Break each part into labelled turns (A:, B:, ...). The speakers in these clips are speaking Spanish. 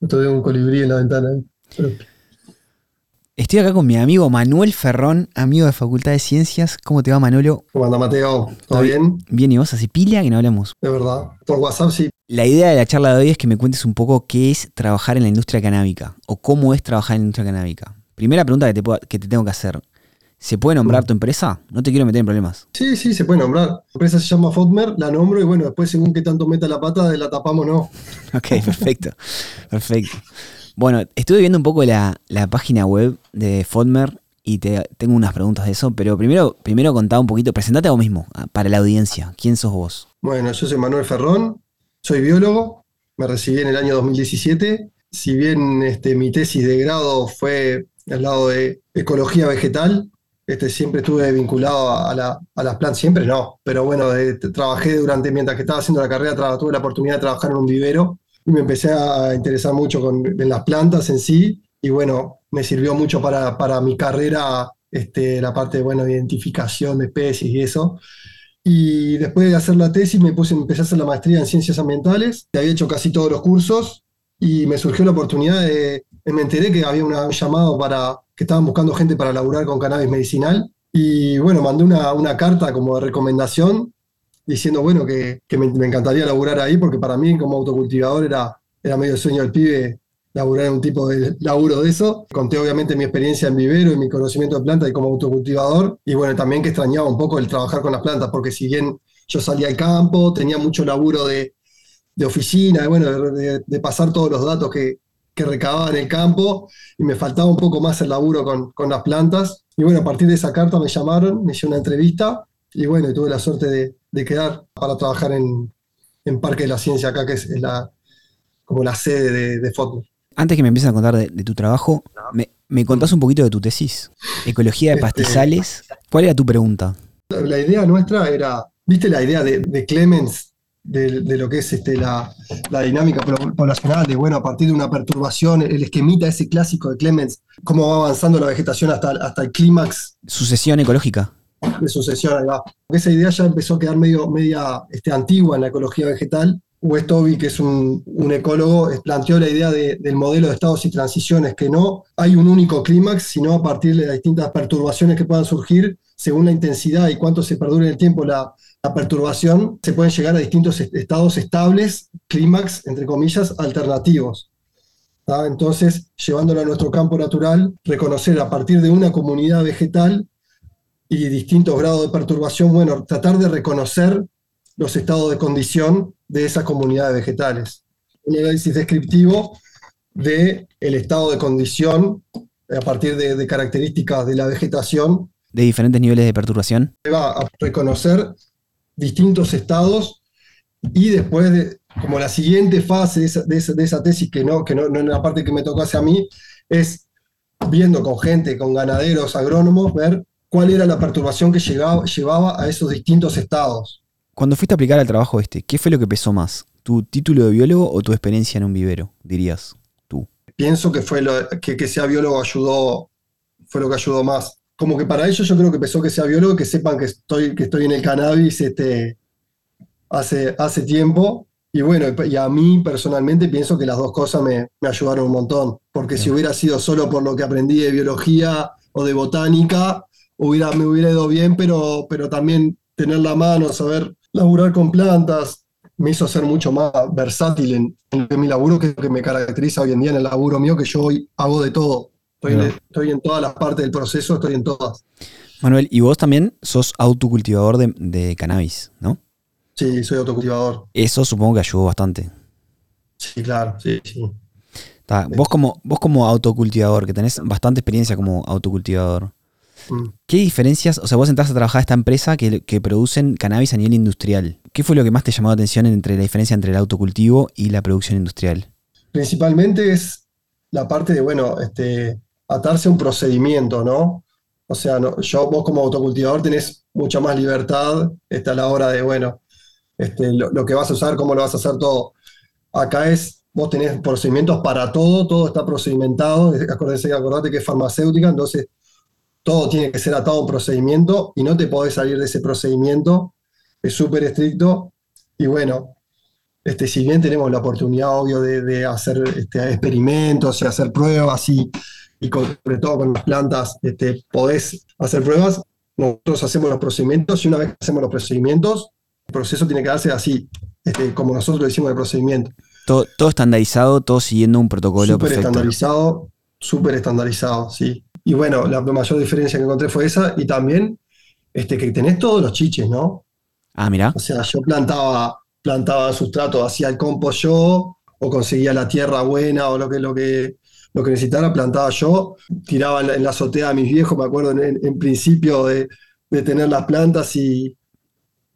A: Estoy un colibrí en la ventana. ¿eh?
B: Estoy acá con mi amigo Manuel Ferrón, amigo de Facultad de Ciencias. ¿Cómo te va, Manolo?
A: ¿Cómo anda, Mateo? ¿Todo bien?
B: Bien, ¿y vos? Hace pila que no hablamos.
A: De verdad. Por WhatsApp sí.
B: La idea de la charla de hoy es que me cuentes un poco qué es trabajar en la industria canábica o cómo es trabajar en la industria canábica. Primera pregunta que te, que te tengo que hacer. ¿Se puede nombrar tu empresa? No te quiero meter en problemas.
A: Sí, sí, se puede nombrar. La empresa se llama Fodmer, la nombro y bueno, después según qué tanto meta la pata, la tapamos no.
B: Ok, perfecto. perfecto. Bueno, estuve viendo un poco la, página web de Fodmer y te, tengo unas preguntas de eso, pero primero, primero contá un poquito, presentate a vos mismo, para la audiencia. ¿Quién sos vos?
A: Bueno, yo soy Manuel Ferrón, soy biólogo, me recibí en el año 2017. Si bien este, mi tesis de grado fue al lado de ecología vegetal, este, siempre estuve vinculado a, las plantas, siempre no, pero bueno, trabajé durante, mientras que estaba haciendo la carrera, tuve la oportunidad de trabajar en un vivero y me empecé a interesar mucho con, en las plantas en sí y bueno, me sirvió mucho para, para mi carrera este, la parte bueno, de identificación de especies y eso. Y después de hacer la tesis me puse, empecé a hacer la maestría en ciencias ambientales, había hecho casi todos los cursos y me surgió la oportunidad de, me enteré que había un llamado para, que estaban buscando gente para laburar con cannabis medicinal y bueno, mandé una, una carta como de recomendación diciendo, bueno, que, me, encantaría laburar ahí, porque para mí como autocultivador era, era medio sueño del pibe laburar en un tipo de laburo de eso. Conté obviamente mi experiencia en vivero y mi conocimiento de plantas y como autocultivador, y bueno, también que extrañaba un poco el trabajar con las plantas, porque si bien yo salía al campo, tenía mucho laburo de, de oficina, bueno, de, pasar todos los datos que, que recababa en el campo, y me faltaba un poco más el laburo con, con las plantas. Y bueno, a partir de esa carta me llamaron, me hicieron una entrevista, y bueno, tuve la suerte de, de quedar para trabajar en, en, Parque de la Ciencia acá, que es, la, como la sede de, de
B: Antes que me empieces a contar de, tu trabajo, me, me, contás un poquito de tu tesis. Ecología de este, pastizales. ¿Cuál era tu pregunta?
A: La idea nuestra era, ¿viste la idea de, de Clemens de, de, lo que es este, la, la, dinámica poblacional, de bueno, a partir de una perturbación, el esquemita ese clásico de Clemens, cómo va avanzando la vegetación hasta, hasta el clímax.
B: Sucesión ecológica
A: de sucesión, ahí va. Esa idea ya empezó a quedar medio, media este, antigua en la ecología vegetal. West que es un, ecólogo, planteó la idea del modelo de estados y transiciones, que no hay un único clímax, sino a partir de las distintas perturbaciones que puedan surgir, según la intensidad y cuánto se perdure en el tiempo la, perturbación, se pueden llegar a distintos estados estables, clímax, entre comillas, alternativos. Entonces, llevándolo a nuestro campo natural, reconocer a partir de una comunidad vegetal y distintos grados de perturbación, bueno, tratar de reconocer los estados de condición de esas comunidades vegetales. Un análisis descriptivo del el estado de condición a partir de, características de la vegetación.
B: ¿De diferentes niveles de perturbación?
A: Va a reconocer distintos estados y después, de, como la siguiente fase de esa, tesis, que no, que no, no es la parte que me tocó hacia mí, es viendo con gente, con ganaderos, agrónomos, ver cuál era la perturbación que llegaba, llevaba a esos distintos estados.
B: Cuando fuiste a aplicar al trabajo este, ¿qué fue lo que pesó más? ¿Tu título de biólogo o tu experiencia en un vivero, dirías tú?
A: Pienso que fue lo, que, que sea biólogo ayudó, fue lo que ayudó más. Como que para ellos yo creo que pesó que sea biólogo, que sepan que estoy, que estoy en el cannabis este, hace, hace tiempo. Y bueno, y a mí personalmente pienso que las dos cosas me, ayudaron un montón, porque si hubiera sido solo por lo que aprendí de biología o de botánica, hubiera, me hubiera ido bien, pero, pero también tener la mano, saber laburar con plantas, me hizo ser mucho más versátil en, en mi laburo, que es lo que me caracteriza hoy en día en el laburo mío, que yo hoy hago de todo. Estoy, en todas las partes del proceso, estoy en todas.
B: Manuel, y vos también sos autocultivador de, de cannabis, ¿no?
A: Sí, soy autocultivador.
B: Eso supongo que ayudó bastante.
A: Sí, claro, sí, sí.
B: vos, como, vos como autocultivador, que tenés bastante experiencia como autocultivador, Mm. ¿Qué diferencias? O sea, vos entraste a trabajar a esta empresa que, que, producen cannabis a nivel industrial. ¿Qué fue lo que más te llamó la atención entre la diferencia entre el autocultivo y la producción industrial?
A: Principalmente es la parte de, bueno, este, atarse a un procedimiento, ¿no? O sea, yo, vos como autocultivador tenés mucha más libertad está la hora de, bueno, este, lo, que vas a usar, cómo lo vas a hacer todo. Acá es, vos tenés procedimientos para todo, todo está procedimentado. Acuérdense, acordate que es farmacéutica, entonces todo tiene que ser atado a un procedimiento y no te podés salir de ese procedimiento, es súper estricto. Y bueno, este, si bien tenemos la oportunidad, obvio, de, hacer este, experimentos y hacer pruebas y, y sobre todo con las plantas este, podés hacer pruebas, nosotros hacemos los procedimientos y una vez que hacemos los procedimientos, el proceso tiene que darse así, este, como nosotros lo hicimos el procedimiento.
B: Todo, todo estandarizado, todo siguiendo un protocolo
A: súper estandarizado, súper estandarizado, sí. Y bueno, la mayor diferencia que encontré fue esa y también este, que tenés todos los chiches, ¿no?
B: Ah, mira.
A: O sea, yo plantaba, plantaba sustrato, hacía el compost yo, o conseguía la tierra buena, o lo que, lo que, lo que necesitara, plantaba yo, tiraba en la, azotea a mis viejos, me acuerdo en, principio de, tener las plantas y,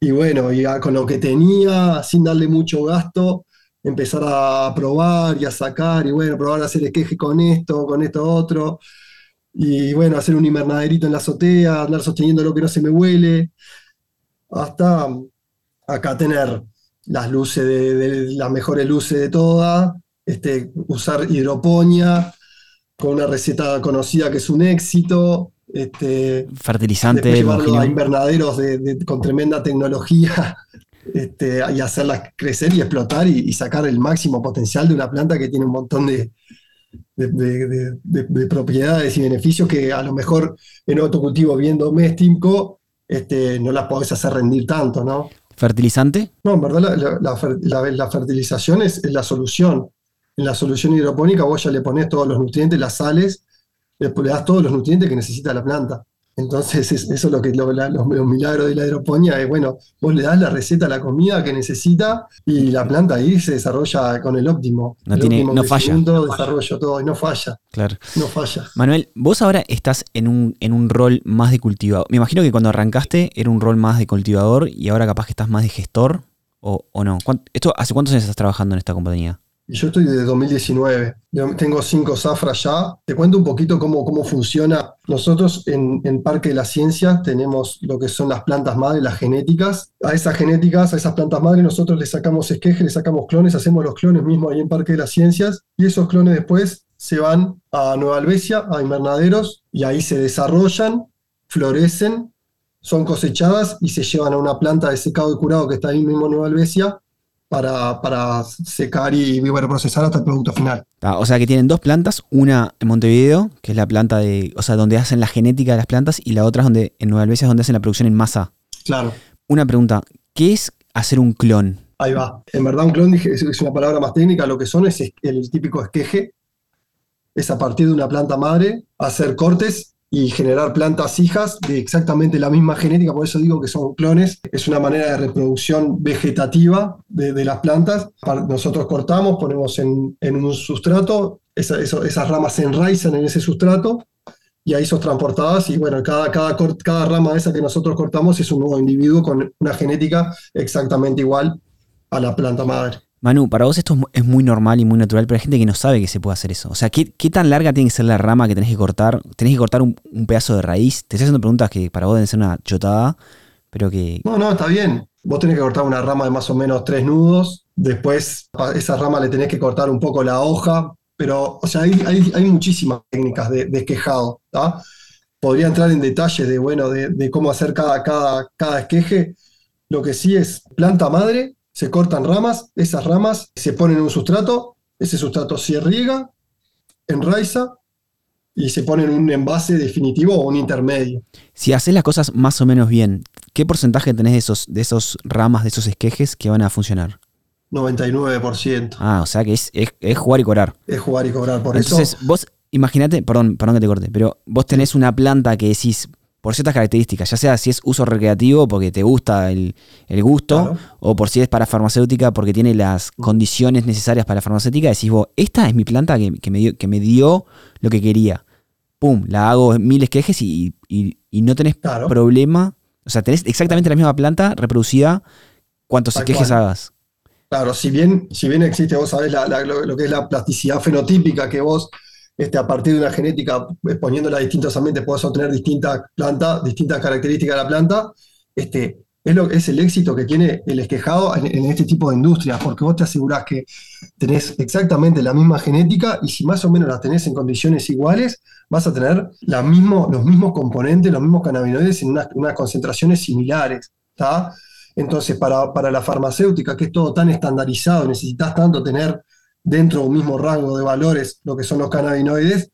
A: y bueno, con lo que tenía, sin darle mucho gasto, empezar a probar y a sacar, y bueno, probar a hacer esqueje con esto, con esto otro, y bueno, hacer un invernaderito en la azotea, andar sosteniendo lo que no se me huele, hasta acá tener las luces de, las mejores luces de todas, este, usar hidroponía con una receta conocida que es un éxito. Este,
B: Fertilizante.
A: Llevarlo a invernaderos con tremenda tecnología este, y hacerlas crecer y explotar y, sacar el máximo potencial de una planta que tiene un montón de, de, propiedades y beneficios que a lo mejor en otro cultivo bien doméstico este, no las podés hacer rendir tanto, ¿no?
B: ¿Fertilizante?
A: No, en verdad la, fertilización es, la solución. En la solución hidropónica vos ya le pones todos los nutrientes, las sales, le, le das todos los nutrientes que necesita la planta. Entonces, eso es lo que los, milagros de la hidroponía es, bueno, vos le das la receta la comida que necesita y la planta ahí se desarrolla con el óptimo.
B: No, tiene, no falla.
A: desarrollo, todo, y no falla.
B: Claro.
A: No falla.
B: Manuel, vos ahora estás en un, en un rol más de cultivador. Me imagino que cuando arrancaste era un rol más de cultivador y ahora capaz que estás más de gestor, ¿o, o no? ¿Esto, ¿Hace cuántos años estás trabajando en esta compañía?
A: Y yo estoy desde 2019. Yo tengo cinco zafras ya. Te cuento un poquito cómo, cómo funciona. Nosotros en, en, Parque de la Ciencia tenemos lo que son las plantas madre, las genéticas. A esas genéticas, a esas plantas madre, nosotros le sacamos esqueje, le sacamos clones, hacemos los clones mismos ahí en Parque de las Ciencias. Y esos clones después se van a Nueva Albesia, a invernaderos, y ahí se desarrollan, florecen, son cosechadas y se llevan a una planta de secado y curado que está ahí mismo en Nueva Albesia para, secar y procesar hasta el producto final.
B: Ah, o sea que tienen dos plantas, una en Montevideo, que es la planta de, o sea, donde hacen la genética de las plantas, y la otra es donde, en Nueva Albesia, es donde hacen la producción en masa.
A: Claro.
B: Una pregunta, ¿qué es hacer un clon?
A: Ahí va. En verdad un clon es una palabra más técnica, lo que son es el típico esqueje, es a partir de una planta madre, hacer cortes y generar plantas hijas de exactamente la misma genética, por eso digo que son clones, es una manera de reproducción vegetativa de, las plantas. Nosotros cortamos, ponemos en, un sustrato, esas ramas se enraizan en ese sustrato y ahí son transportadas y bueno, cada, cada, cada rama esa que nosotros cortamos es un nuevo individuo con una genética exactamente igual a la planta madre.
B: Manu, para vos esto es muy normal y muy natural, pero hay gente que no sabe que se puede hacer eso. O sea, ¿qué, tan larga tiene que ser la rama que tenés que cortar? ¿Tenés que cortar un, pedazo de raíz? Te estoy haciendo preguntas que para vos deben ser una chotada, pero que...
A: No, no, está bien. Vos tenés que cortar una rama de más o menos tres nudos, después a esa rama le tenés que cortar un poco la hoja, pero, o sea, hay, muchísimas técnicas de, de esquejado, Podría entrar en detalles de, bueno, de, cómo hacer cada, cada, cada esqueje. Lo que sí es planta madre, se cortan ramas, esas ramas se ponen en un sustrato, ese sustrato se riega, enraiza y se pone en un envase definitivo o un intermedio.
B: Si haces las cosas más o menos bien, ¿qué porcentaje tenés de esos, de esos ramas, de esos esquejes que van a funcionar?
A: 99%.
B: Ah, o sea que es, jugar y cobrar.
A: Es jugar y cobrar, por
B: eso. Entonces, vos imagínate, perdón, perdón que te corte, pero vos tenés una planta que decís, por ciertas características, ya sea si es uso recreativo porque te gusta el, gusto, o por si es para farmacéutica porque tiene las condiciones necesarias para la farmacéutica, decís vos, esta es mi planta que, me, dio, que me dio lo que quería. Pum, la hago miles quejes y, no tenés problema. O sea, tenés exactamente la misma planta reproducida cuantos quejes hagas.
A: Claro, si bien, si bien existe, vos sabés lo, que es la plasticidad fenotípica que vos este, a partir de una genética, exponiéndola a distintos ambientes, puedes obtener distintas plantas, distintas características de la planta. Este, es, lo, es el éxito que tiene el esquejado en, este tipo de industrias, porque vos te asegurás que tenés exactamente la misma genética y si más o menos la tenés en condiciones iguales, vas a tener los mismos componentes, los mismos cannabinoides en unas, concentraciones similares. Entonces, para, para la farmacéutica, que es todo tan estandarizado, necesitas tanto tener dentro de un mismo rango de valores lo que son los cannabinoides,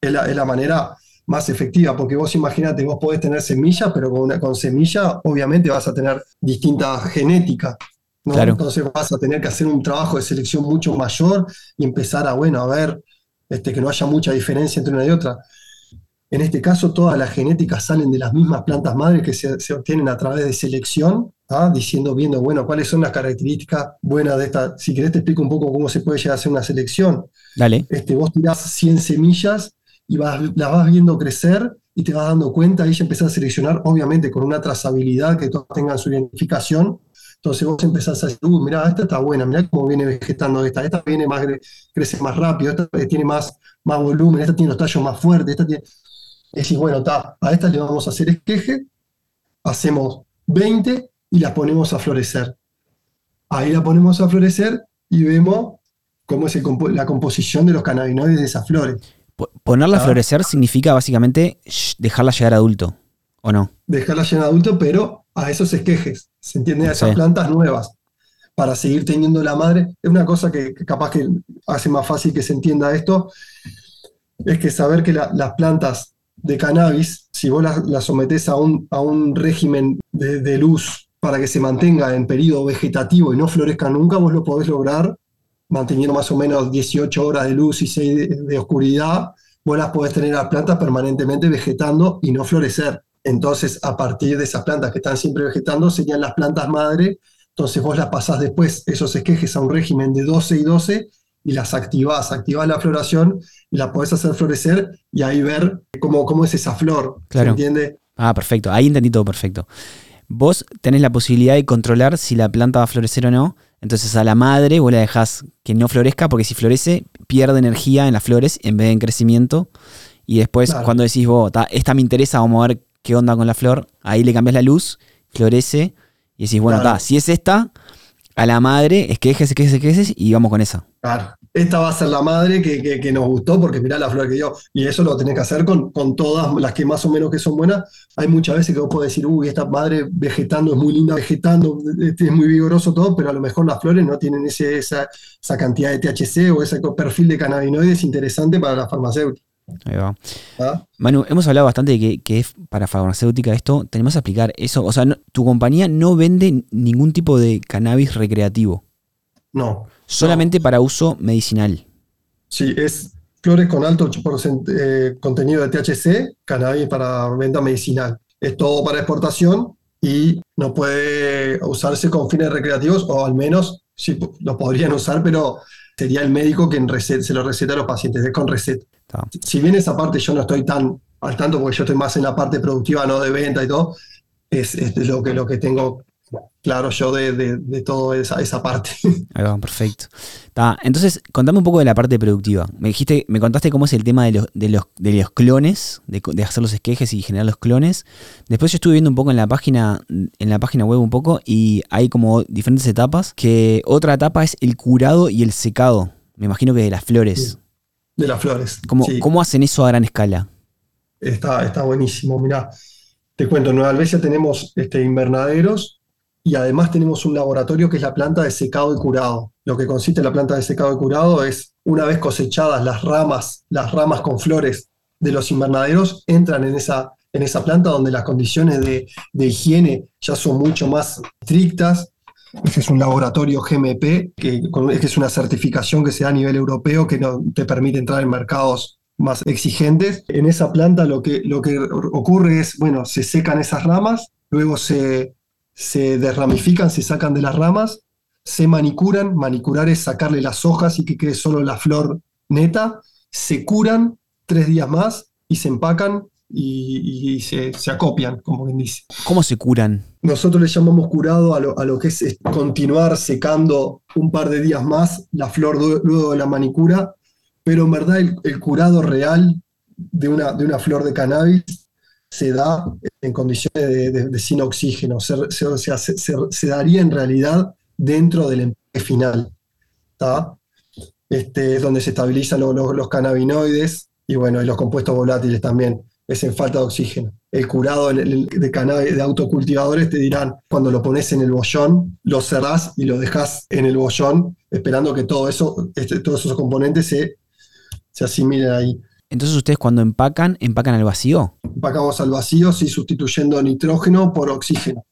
A: es la, es la manera más efectiva, porque vos imagínate, vos podés tener semilla, pero con, una, con semilla obviamente vas a tener distinta genética. Entonces vas a tener que hacer un trabajo de selección mucho mayor y empezar a, bueno, a ver este, que no haya mucha diferencia entre una y otra. En este caso, todas las genéticas salen de las mismas plantas madres que se, obtienen a través de selección, ¿ah? diciendo, viendo, bueno, cuáles son las características buenas de esta. Si querés, te explico un poco cómo se puede llegar a hacer una selección.
B: Dale.
A: Este, vos tirás 100 semillas y vas, las vas viendo crecer y te vas dando cuenta y ya empezás a seleccionar, obviamente con una trazabilidad que todas tengan su identificación. Entonces vos empezás a decir, uh, mirá, esta está buena, mirá cómo viene vegetando esta, esta viene más, crece más rápido, esta tiene más, más volumen, esta tiene los tallos más fuertes, esta tiene... Decís, bueno, está, a esta le vamos a hacer esqueje, hacemos 20 y las ponemos a florecer. Ahí la ponemos a florecer y vemos cómo es la composición de los cannabinoides de esas flores.
B: Ponerla a ah. florecer significa básicamente dejarla llegar a adulto, ¿o no?
A: Dejarla llegar a adulto, pero a esos esquejes, ¿se entiende? A esas plantas nuevas, para seguir teniendo la madre. Es una cosa que, capaz que hace más fácil que se entienda esto, es que saber que las plantas de cannabis, si vos las, sometés a un, a un régimen de, luz para que se mantenga en periodo vegetativo y no florezca nunca, vos lo podés lograr manteniendo más o menos 18 horas de luz y 6 de, oscuridad, vos las podés tener las plantas permanentemente vegetando y no florecer. Entonces, a partir de esas plantas que están siempre vegetando, serían las plantas madre. Entonces, vos las pasás después, esos esquejes, a un régimen de 12 y 12 y las activás, activás la floración y la podés hacer florecer y ahí ver cómo, cómo es esa flor. Claro. ¿Se entiende?
B: Ah, perfecto. Ahí entendí todo perfecto. Vos tenés la posibilidad de controlar si la planta va a florecer o no. Entonces a la madre vos la dejás que no florezca porque si florece pierde energía en las flores en vez de en crecimiento. Y después cuando decís vos, esta me interesa, vamos a ver qué onda con la flor, ahí le cambias la luz, florece y decís, bueno, si es esta, a la madre, es que es que es que y vamos con esa.
A: Claro esta va a ser la madre que, nos gustó porque mirá la flor que dio. Y eso lo tenés que hacer con, con, todas las que más o menos que son buenas. Hay muchas veces que vos podés decir, uy, esta madre vegetando es muy linda, vegetando, es muy vigoroso todo, pero a lo mejor las flores no tienen ese, esa, esa cantidad de THC o ese perfil de cannabinoides interesante para la farmacéutica.
B: Ahí va. ¿Ah? Manu, hemos hablado bastante de que, es para farmacéutica esto. Tenemos que explicar eso. O sea, tu compañía no vende ningún tipo de cannabis recreativo.
A: No.
B: Solamente para uso medicinal.
A: Sí, es flores con alto eh, contenido de THC, cannabis para venta medicinal. Es todo para exportación y no puede usarse con fines recreativos, o al menos sí lo podrían usar, pero sería el médico quien se lo receta a los pacientes, es con receta. Si bien esa parte yo no estoy tan al tanto, porque yo estoy más en la parte productiva, no de venta y todo, es, es lo, que, lo que tengo claro yo de, de, toda esa, esa, parte.
B: Ahí va, perfecto. entonces, contame un poco de la parte productiva. Me dijiste, me contaste cómo es el tema de los, de los, de los clones, de, hacer los esquejes y generar los clones. Después yo estuve viendo un poco en la página, en la página web un poco, y hay como diferentes etapas. Que otra etapa es el curado y el secado. Me imagino que de las flores.
A: De las flores.
B: ¿Cómo, ¿cómo hacen eso a gran escala?
A: Está, está buenísimo. Mirá, te cuento, en Nueva Albesia tenemos este, invernaderos y además tenemos un laboratorio que es la planta de secado y curado. Lo que consiste en la planta de secado y curado es, una vez cosechadas las ramas, las ramas con flores de los invernaderos, entran en esa, en esa planta donde las condiciones de, higiene ya son mucho más estrictas. Ese es un laboratorio GMP, que, es una certificación que se da a nivel europeo que no, te permite entrar en mercados más exigentes. En esa planta lo que, lo que ocurre es, bueno, se secan esas ramas, luego se, se desramifican, se sacan de las ramas, se manicuran, manicurar es sacarle las hojas y que quede solo la flor neta, se curan tres días más y se empacan y, se, acopian, como quien dice.
B: ¿Cómo se curan?
A: Nosotros le llamamos curado a lo, que es, continuar secando un par de días más la flor luego de la manicura, pero en verdad el, curado real de una, de una flor de cannabis se da en condiciones de, sin oxígeno, se, se, daría en realidad dentro del empaque final. Este, es donde se estabilizan los, cannabinoides y bueno, y los compuestos volátiles también. es en falta de oxígeno. El curado de de autocultivadores te dirán, cuando lo pones en el bollón, lo cerrás y lo dejas en el bollón, esperando que todo eso, este, todos esos componentes se, se asimilen ahí.
B: Entonces ustedes cuando empacan, empacan al vacío.
A: Empacamos al vacío, sí, sustituyendo nitrógeno por oxígeno.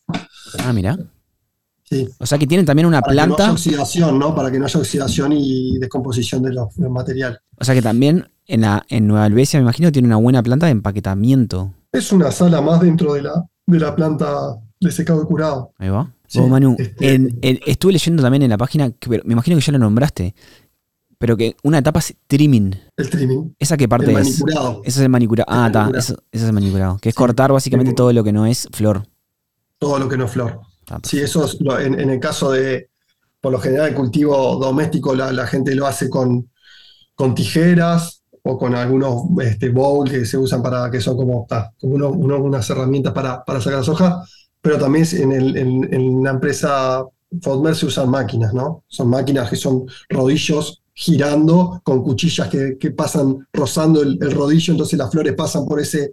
B: Ah, mira. Sí. O sea que tienen también una planta.
A: Para que no haya oxidación, ¿no? Para que no haya oxidación y descomposición de los, material.
B: O sea que también en, la, en Nueva Albesia, me imagino, tiene una buena planta de empaquetamiento.
A: Es una sala más dentro de la, de la planta de secado y curado.
B: Ahí va. Manu, este, estuve leyendo también en la página, que, me imagino que ya lo nombraste, pero que una etapa es trimming.
A: El trimming.
B: ¿Esa qué parte
A: el
B: es?
A: Manicurado.
B: Es el manicurado. Ah, está. Eso, es el manicurado. Que es cortar básicamente todo lo que no es flor.
A: Todo lo que no es flor. sí, eso es en, el caso de, por lo general, el cultivo doméstico, la, gente lo hace con, con tijeras o con algunos este, bowls que se usan para, que son como, unas herramientas para, para, sacar las hojas, pero también en, el, en, la empresa Fodmer se usan máquinas, ¿no? Son máquinas que son rodillos girando con cuchillas que, pasan rozando el, rodillo, entonces las flores pasan por ese,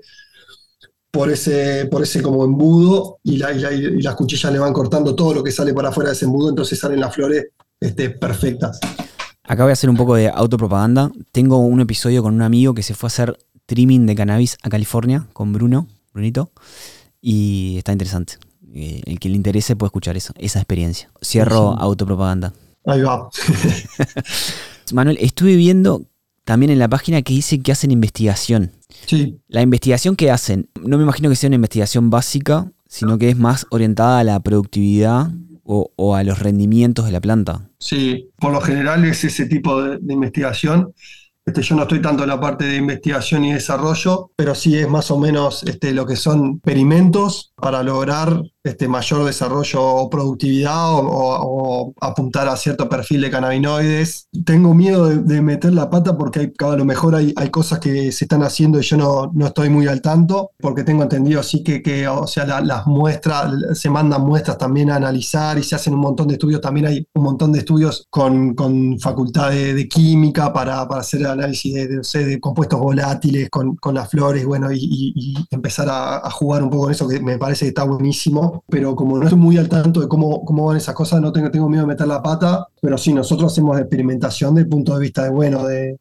A: por ese, por ese como embudo y, las cuchillas le van cortando todo lo que sale para afuera de ese embudo, entonces salen las flores este, perfectas.
B: Acá voy a hacer un poco de autopropaganda. Tengo un episodio con un amigo que se fue a hacer trimming de cannabis a California con Bruno, Brunito, y está interesante. Eh, el que le interese puede escuchar eso, esa experiencia. Cierro autopropaganda.
A: Ahí va.
B: Manuel, estuve viendo también en la página que dice que hacen investigación.
A: Sí.
B: La investigación que hacen, no me imagino que sea una investigación básica, sino que es más orientada a la productividad o, a los rendimientos de la planta.
A: Sí, por lo general es ese tipo de investigación este, yo no estoy tanto en la parte de investigación y desarrollo, pero sí es más o menos este, lo que son experimentos para lograr este, mayor desarrollo o productividad o, apuntar a cierto perfil de cannabinoides. Tengo miedo de, meter la pata porque a lo mejor hay, hay, cosas que se están haciendo y yo no, no estoy muy al tanto, porque tengo entendido sí que, que o sea, las muestras, se mandan muestras también a analizar y se hacen un montón de estudios, también hay un montón de estudios con, con de, química para, para hacer análisis de, de, compuestos volátiles con, con, las flores, bueno, y, empezar a, a jugar un poco con eso que me parece que está buenísimo pero como no estoy muy al tanto de cómo, cómo van esas cosas, no tengo, tengo miedo de meter la pata, pero sí, nosotros hacemos experimentación desde el punto de vista de, bueno, de,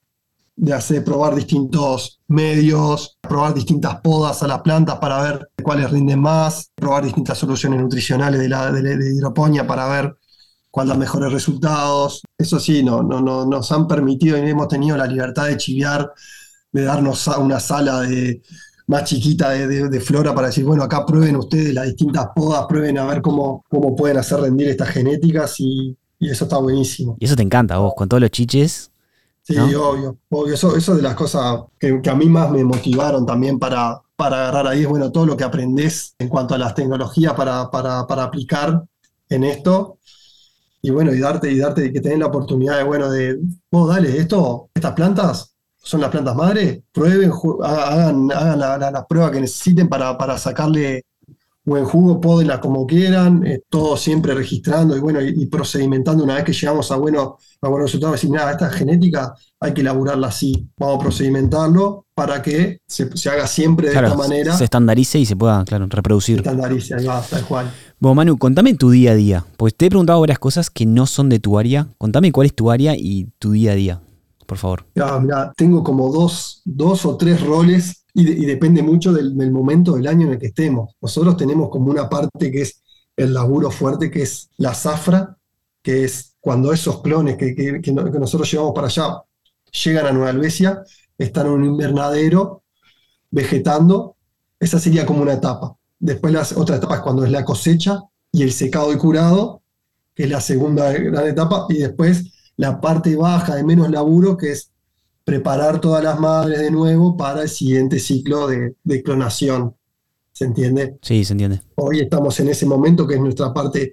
A: de hacer, probar distintos medios, probar distintas podas a las plantas para ver cuáles rinden más, probar distintas soluciones nutricionales de, la, de, hidroponía para ver cuáles dan mejores resultados. Eso sí, no, no, no, nos han permitido y hemos tenido la libertad de chiviar, de darnos una sala de, más chiquita de, flora para decir, bueno, acá prueben ustedes las distintas podas, prueben a ver cómo, cómo pueden hacer rendir estas genéticas y, eso está buenísimo.
B: Y eso te encanta vos, con todos los chiches.
A: Sí, obvio, obvio. Eso, eso de las cosas que, a mí más me motivaron también para, para agarrar ahí es, bueno, todo lo que aprendés en cuanto a las tecnologías para, para, para aplicar en esto y bueno, y darte, y darte, que tenés la oportunidad de, bueno, de, vos dale, esto, estas plantas, son las plantas madres, prueben, hagan, hagan la, prueba que necesiten para, para sacarle buen jugo, pódenla como quieran, eh, todo siempre registrando y bueno, y, procedimentando una vez que llegamos a, bueno, a buenos resultados, decir, nada, esta genética hay que elaborarla así, vamos a procedimentarlo para que se, haga siempre de esta manera.
B: Se estandarice y se pueda, claro, reproducir. Se
A: estandarice, ahí va, tal cual.
B: Bueno, Manu, contame tu día a día, porque te he preguntado varias cosas que no son de tu área. Contame cuál es tu área y tu día a día por favor?
A: tengo como dos, dos, o tres roles y, depende mucho del, momento del año en el que estemos. Nosotros tenemos como una parte que es el laburo fuerte, que es la zafra, que es cuando esos clones que, nosotros llevamos para allá llegan a Nueva Albesia, están en un invernadero vegetando, esa sería como una etapa. Después la otra etapa es cuando es la cosecha y el secado y curado, que es la segunda gran etapa, y después la parte baja de menos laburo, que es preparar todas las madres de nuevo para el siguiente ciclo de, clonación. ¿Se entiende?
B: Sí, se entiende.
A: Hoy estamos en ese momento que es nuestra parte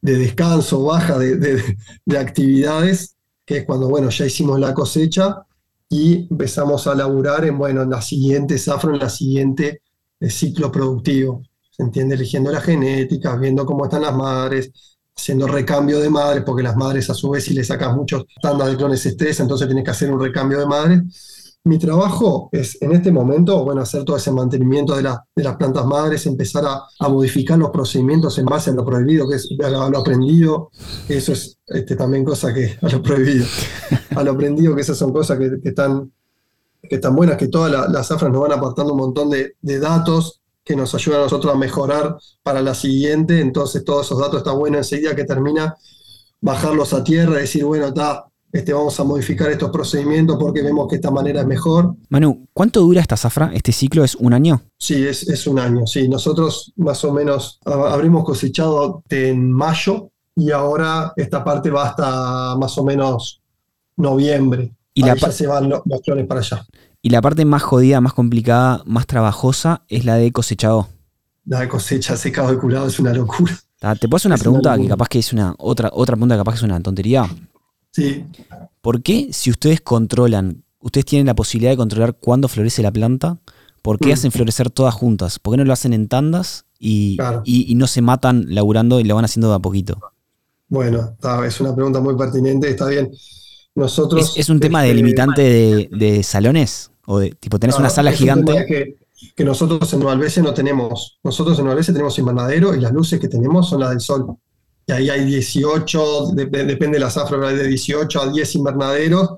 A: de descanso baja de, actividades, que es cuando, bueno, ya hicimos la cosecha y empezamos a laburar en, bueno, en la siguiente zafra, en la siguiente ciclo productivo. ¿Se entiende? Eligiendo las genéticas, viendo cómo están las madres, haciendo recambio de madres, porque las madres a su vez si le sacas muchos tandas de clones estrés, entonces tienes que hacer un recambio de madres. mi trabajo es en este momento, bueno, hacer todo ese mantenimiento de, de las plantas madres, empezar a, modificar los procedimientos en base a lo prohibido, que es a lo aprendido. Eso es este, también cosa que, a lo prohibido, a lo aprendido, que esas son cosas que, están, que están buenas, que todas las afras nos van aportando un montón de, datos que nos ayudan a nosotros a mejorar para la siguiente. Entonces, todos esos datos están buenos enseguida que termina bajarlos a tierra y decir, bueno, está este, vamos a modificar estos procedimientos porque vemos que esta manera es mejor.
B: Manu, ¿cuánto dura esta zafra? ¿Este ciclo es un año?
A: Sí, es, un año, sí. Nosotros más o menos habríamos cosechado en mayo y ahora esta parte va hasta más o menos noviembre. Y Ahí ya se van los, clones para allá.
B: Y la parte más jodida, más complicada, más trabajosa es la de cosechado.
A: La de cosecha, secado y curado es una locura.
B: ¿Te puedo hacer una pregunta que capaz que es una otra, otra pregunta que capaz que es una tontería?
A: Sí.
B: ¿Por qué si ustedes controlan, ustedes tienen la posibilidad de controlar cuándo florece la planta, ¿por qué mm. hacen florecer todas juntas? ¿Por qué no lo hacen en tandas y, no se matan laburando y lo van haciendo de a poquito?
A: Bueno, es una pregunta muy pertinente, está bien. Nosotros.
B: ¿Es, un tema de este, limitante de, salones? ¿O de tipo, tenés una sala gigante?
A: Que, que, nosotros en Nueva no tenemos. Nosotros en tenemos invernadero y las luces que tenemos son las del sol y ahí hay 18, depende de la zafra, de 18 a 10 invernaderos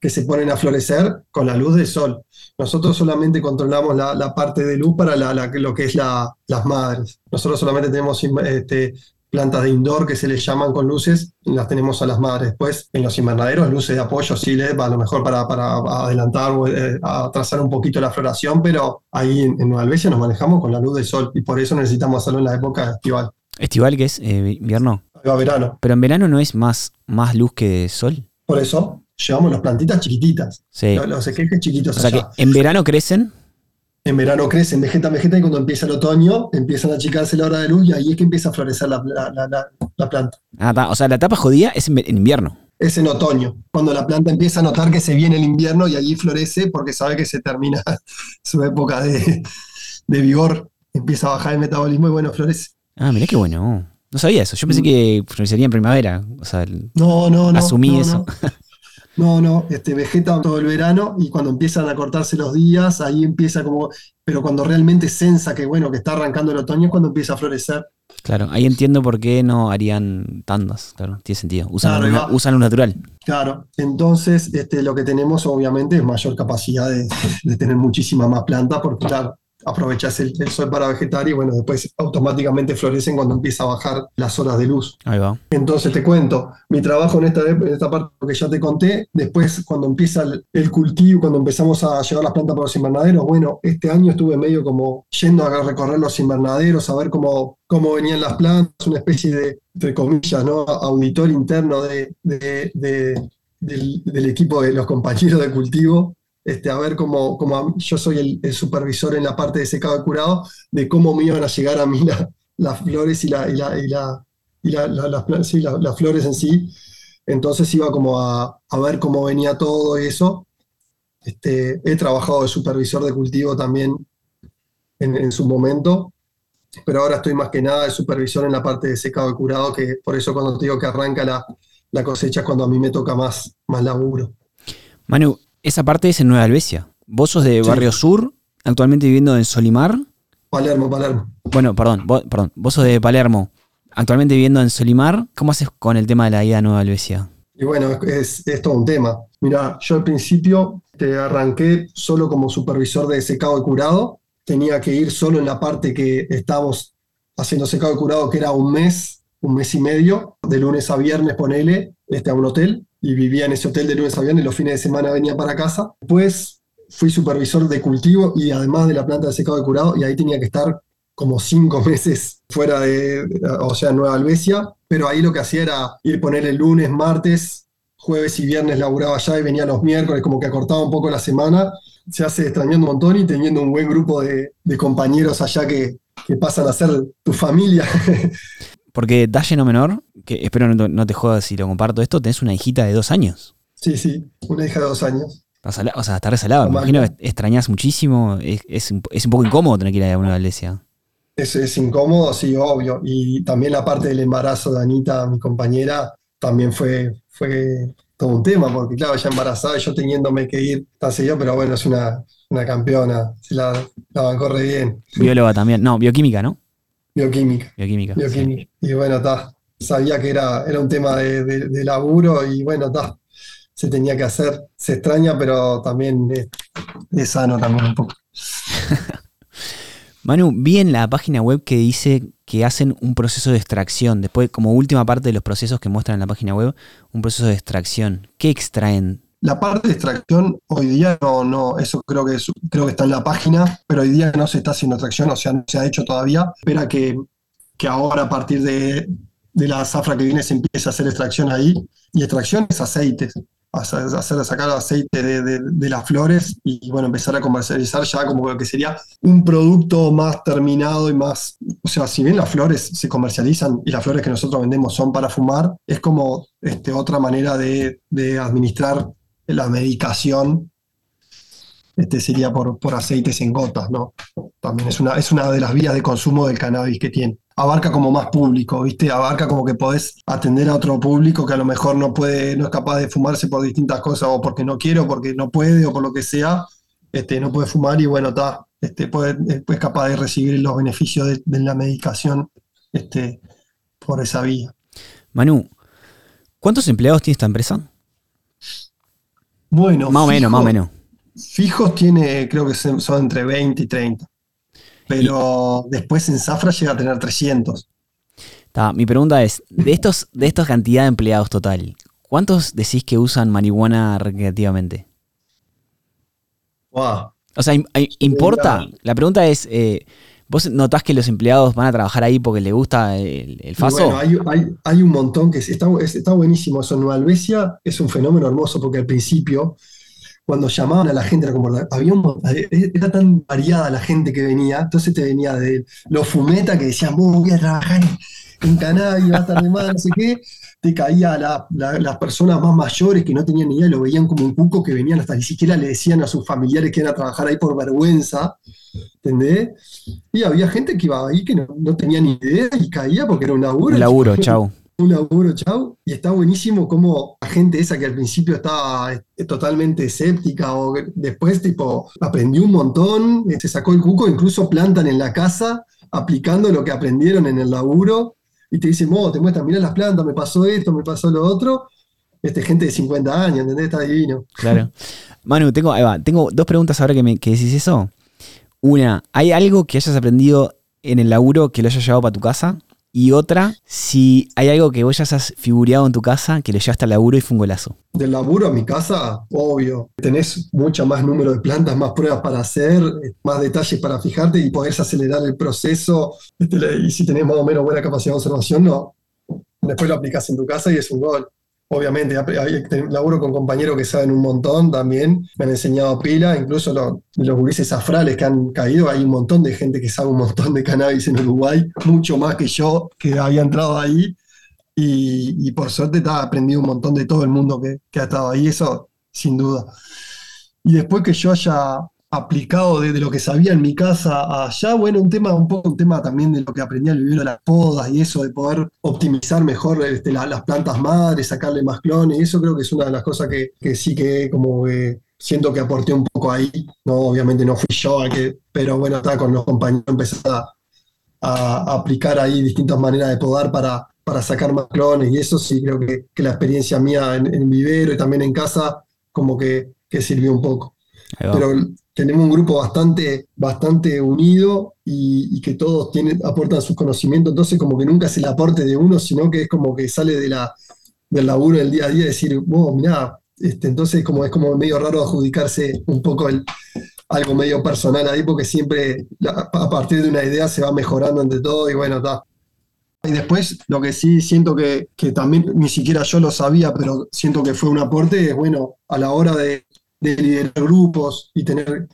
A: que se ponen a florecer con la luz del sol. Nosotros solamente controlamos la, parte de luz para lo que es las madres. Nosotros solamente tenemos este, plantas de indoor que se les llaman con luces, las tenemos a las madres. Después, en los invernaderos, luces de apoyo sí LED, a lo mejor para, para adelantar o eh, atrasar un poquito la floración, pero ahí en, Nueva Albesia nos manejamos con la luz del sol y por eso necesitamos hacerlo en la época estival.
B: Estival que es eh, invierno.
A: A verano.
B: Pero en verano no es más, más luz que sol.
A: Por eso llevamos las plantitas chiquititas. Sí. Los, esquejes chiquitos.
B: O sea que en verano crecen.
A: En verano crecen, vegetan, vegetan y cuando empieza el otoño empiezan a achicarse la hora de luz y ahí es que empieza a florecer la, planta.
B: Ah, o sea, la etapa jodida es en, invierno.
A: Es en otoño, cuando la planta empieza a notar que se viene el invierno y allí florece porque sabe que se termina su época de, de vigor, empieza a bajar el metabolismo y bueno, florece.
B: Ah, mirá qué bueno. No sabía eso. Yo pensé mm. que florecería en primavera. O sea,
A: no, no, no.
B: Asumí eso.
A: No. no, este, vegeta todo el verano y cuando empiezan a cortarse los días, ahí empieza como. Pero cuando realmente sensa que bueno, que está arrancando el otoño es cuando empieza a florecer.
B: Claro, ahí entiendo por qué no harían tandas, claro, tiene sentido. Usan, lo, natural.
A: Claro, entonces este, lo que tenemos obviamente es mayor capacidad de, de tener muchísima más planta, porque claro, aprovechas el, sol para vegetar y bueno, después automáticamente florecen cuando empieza a bajar las horas de luz.
B: Ahí va.
A: Entonces te cuento, mi trabajo en esta, en esta parte que ya te conté, después cuando empieza el, cultivo, cuando empezamos a llevar las plantas para los invernaderos, bueno, este año estuve medio como yendo a recorrer los invernaderos, a ver cómo, cómo venían las plantas, una especie de, entre comillas, ¿no? auditor interno de, del equipo de los compañeros de cultivo este, a ver cómo, yo soy el, supervisor en la parte de secado y curado, de cómo me iban a llegar a mí las flores y, la, y, la, las, flores en sí. Entonces iba como a, ver cómo venía todo eso. Este, he trabajado de supervisor de cultivo también en, su momento, pero ahora estoy más que nada de supervisor en la parte de secado y curado, que por eso cuando te digo que arranca la, cosecha es cuando a mí me toca más, más laburo.
B: Manu, esa parte es en Nueva Albesia. Vos sos de Barrio Sur, actualmente viviendo en Solimar.
A: Palermo, Palermo.
B: Bueno, perdón, vos, perdón. Vos sos de Palermo, actualmente viviendo en Solimar. ¿Cómo haces con el tema de la ida a Nueva Albesia?
A: Y bueno, es, todo un tema. Mira, yo al principio te arranqué solo como supervisor de secado y curado. Tenía que ir solo en la parte que estábamos haciendo secado y curado, que era un mes, un mes y medio, de lunes a viernes, ponele, este, a un hotel y vivía en ese hotel de lunes a viernes, los fines de semana venía para casa. Después fui supervisor de cultivo y además de la planta de secado de curado, y ahí tenía que estar como cinco meses fuera de, o sea, Nueva Albesia, pero ahí lo que hacía era ir poner el lunes, martes, jueves y viernes laburaba allá y venía los miércoles, como que acortaba un poco la semana. Se hace extrañando un montón y teniendo un buen grupo de, compañeros allá que, que pasan a ser tu familia.
B: Porque Dalle no menor, que espero no, te jodas si lo comparto esto, tenés una hijita de dos años.
A: Sí, sí, una hija de dos años.
B: O sea, está resalado. Me imagino que extrañas muchísimo. Es, un poco incómodo tener que ir a una iglesia.
A: Es, es incómodo, sí, obvio. Y también la parte del embarazo de Anita, mi compañera, también fue, fue todo un tema, porque claro, ella embarazada y yo teniéndome que ir tan seguido, pero bueno, es una, campeona, se la, la bancó re bien.
B: Bióloga también, no, bioquímica, ¿no?
A: Bioquímica.
B: Bioquímica.
A: Bioquímica. Y bueno, está, sabía que era, era un tema de, de laburo y bueno, está, se tenía que hacer. Se extraña, pero también es, sano también un poco.
B: Manu, vi en la página web que dice que hacen un proceso de extracción. Después, como última parte de los procesos que muestran en la página web, un proceso de extracción. ¿Qué extraen?
A: La parte de extracción hoy día no, no, eso creo que creo que está en la página, pero hoy día no se está haciendo extracción, o sea, no se ha hecho todavía. Espera que, que ahora a partir de, de la zafra que viene se empiece a hacer extracción ahí. Y extracción es aceites hacer sacar aceite de, las flores y bueno, empezar a comercializar ya como lo que sería un producto más terminado y más, o sea, si bien las flores se comercializan y las flores que nosotros vendemos son para fumar, es como este, otra manera de, administrar la medicación este sería por, por aceites en gotas, ¿no? También es una, es una de las vías de consumo del cannabis que tiene abarca como más público, ¿viste? Abarca como que podés atender a otro público que a lo mejor no puede, no es capaz de fumarse por distintas cosas, o porque no quiere, o porque no puede, o por lo que sea, este, no puede fumar y bueno, está, este, puede, es capaz de recibir los beneficios de, la medicación este, por esa vía.
B: Manu, ¿cuántos empleados tiene esta empresa?
A: Bueno,
B: más o menos, más o menos.
A: Fijos tiene, creo que son entre 20 y 30 pero después en Zafra llega a tener 300.
B: mi pregunta es, de estos de esta cantidad de empleados total, ¿cuántos decís que usan marihuana recreativamente?
A: Wow.
B: O sea, ¿importa? La pregunta es, eh, ¿vos notás que los empleados van a trabajar ahí porque les gusta el, el faso?
A: Bueno, hay, un montón que está, está buenísimo eso. Nueva Albesia es un fenómeno hermoso porque al principio cuando llamaban a la gente, era, como, había era tan variada la gente que venía, entonces te venía de los fumetas que decían, voy a trabajar en cannabis, va a estar de mal, no sé qué, te caía la, las personas más mayores que no tenían ni idea, lo veían como un cuco, que venían hasta ni siquiera le decían a sus familiares que iban a trabajar ahí por vergüenza, ¿entendés? Y había gente que iba ahí que no, no tenía ni idea y caía porque era un laburo.
B: Un laburo, chau
A: un laburo, chau. Y está buenísimo como la gente esa que al principio estaba eh, totalmente escéptica o después tipo aprendió un montón, se sacó el cuco, incluso plantan en la casa aplicando lo que aprendieron en el laburo y te dicen, oh, te muestran, mira las plantas, me pasó esto, me pasó lo otro. Este, gente de 50 años, ¿entendés? Está divino.
B: Claro. Manu, tengo, tengo dos preguntas ahora que, me, que decís eso. Una, ¿hay algo que hayas aprendido en el laburo que lo hayas llevado para tu casa? Y otra, si hay algo que vos ya has figureado en tu casa, que lo llevaste al laburo y fue un golazo.
A: Del laburo a mi casa, obvio. Tenés mucho más número de plantas, más pruebas para hacer, más detalles para fijarte y podés acelerar el proceso. Este, y si tenés más o menos buena capacidad de observación, no. Después lo aplicás en tu casa y es un gol obviamente, laburo con compañeros que saben un montón también, me han enseñado pila, incluso los, los gurises afrales que han caído, hay un montón de gente que sabe un montón de cannabis en Uruguay, mucho más que yo, que había entrado ahí, y, por suerte he aprendido un montón de todo el mundo que, que ha estado ahí, eso sin duda. Y después que yo haya aplicado desde lo que sabía en mi casa allá, bueno, un tema, un poco un tema también de lo que aprendí al vivir de las podas y eso de poder optimizar mejor este, las plantas madres, sacarle más clones, y eso creo que es una de las cosas que, sí que como siento que aporté un poco ahí, no, obviamente no fui yo, que, pero bueno, está con los compañeros empecé a, aplicar ahí distintas maneras de podar para, para sacar más clones y eso sí creo que, la experiencia mía en, en, vivero y también en casa como que, que sirvió un poco. Pero tenemos un grupo bastante, bastante unido y, que todos tienen, aportan sus conocimientos, entonces como que nunca es el aporte de uno, sino que es como que sale de la, del laburo del día a día, decir, wow, mirá, este, entonces como, es como medio raro adjudicarse un poco el, algo medio personal ahí, porque siempre a partir de una idea se va mejorando entre todo y bueno, está. Y después, lo que sí siento que, que, también ni siquiera yo lo sabía, pero siento que fue un aporte, es bueno, a la hora de, de liderar grupos y tener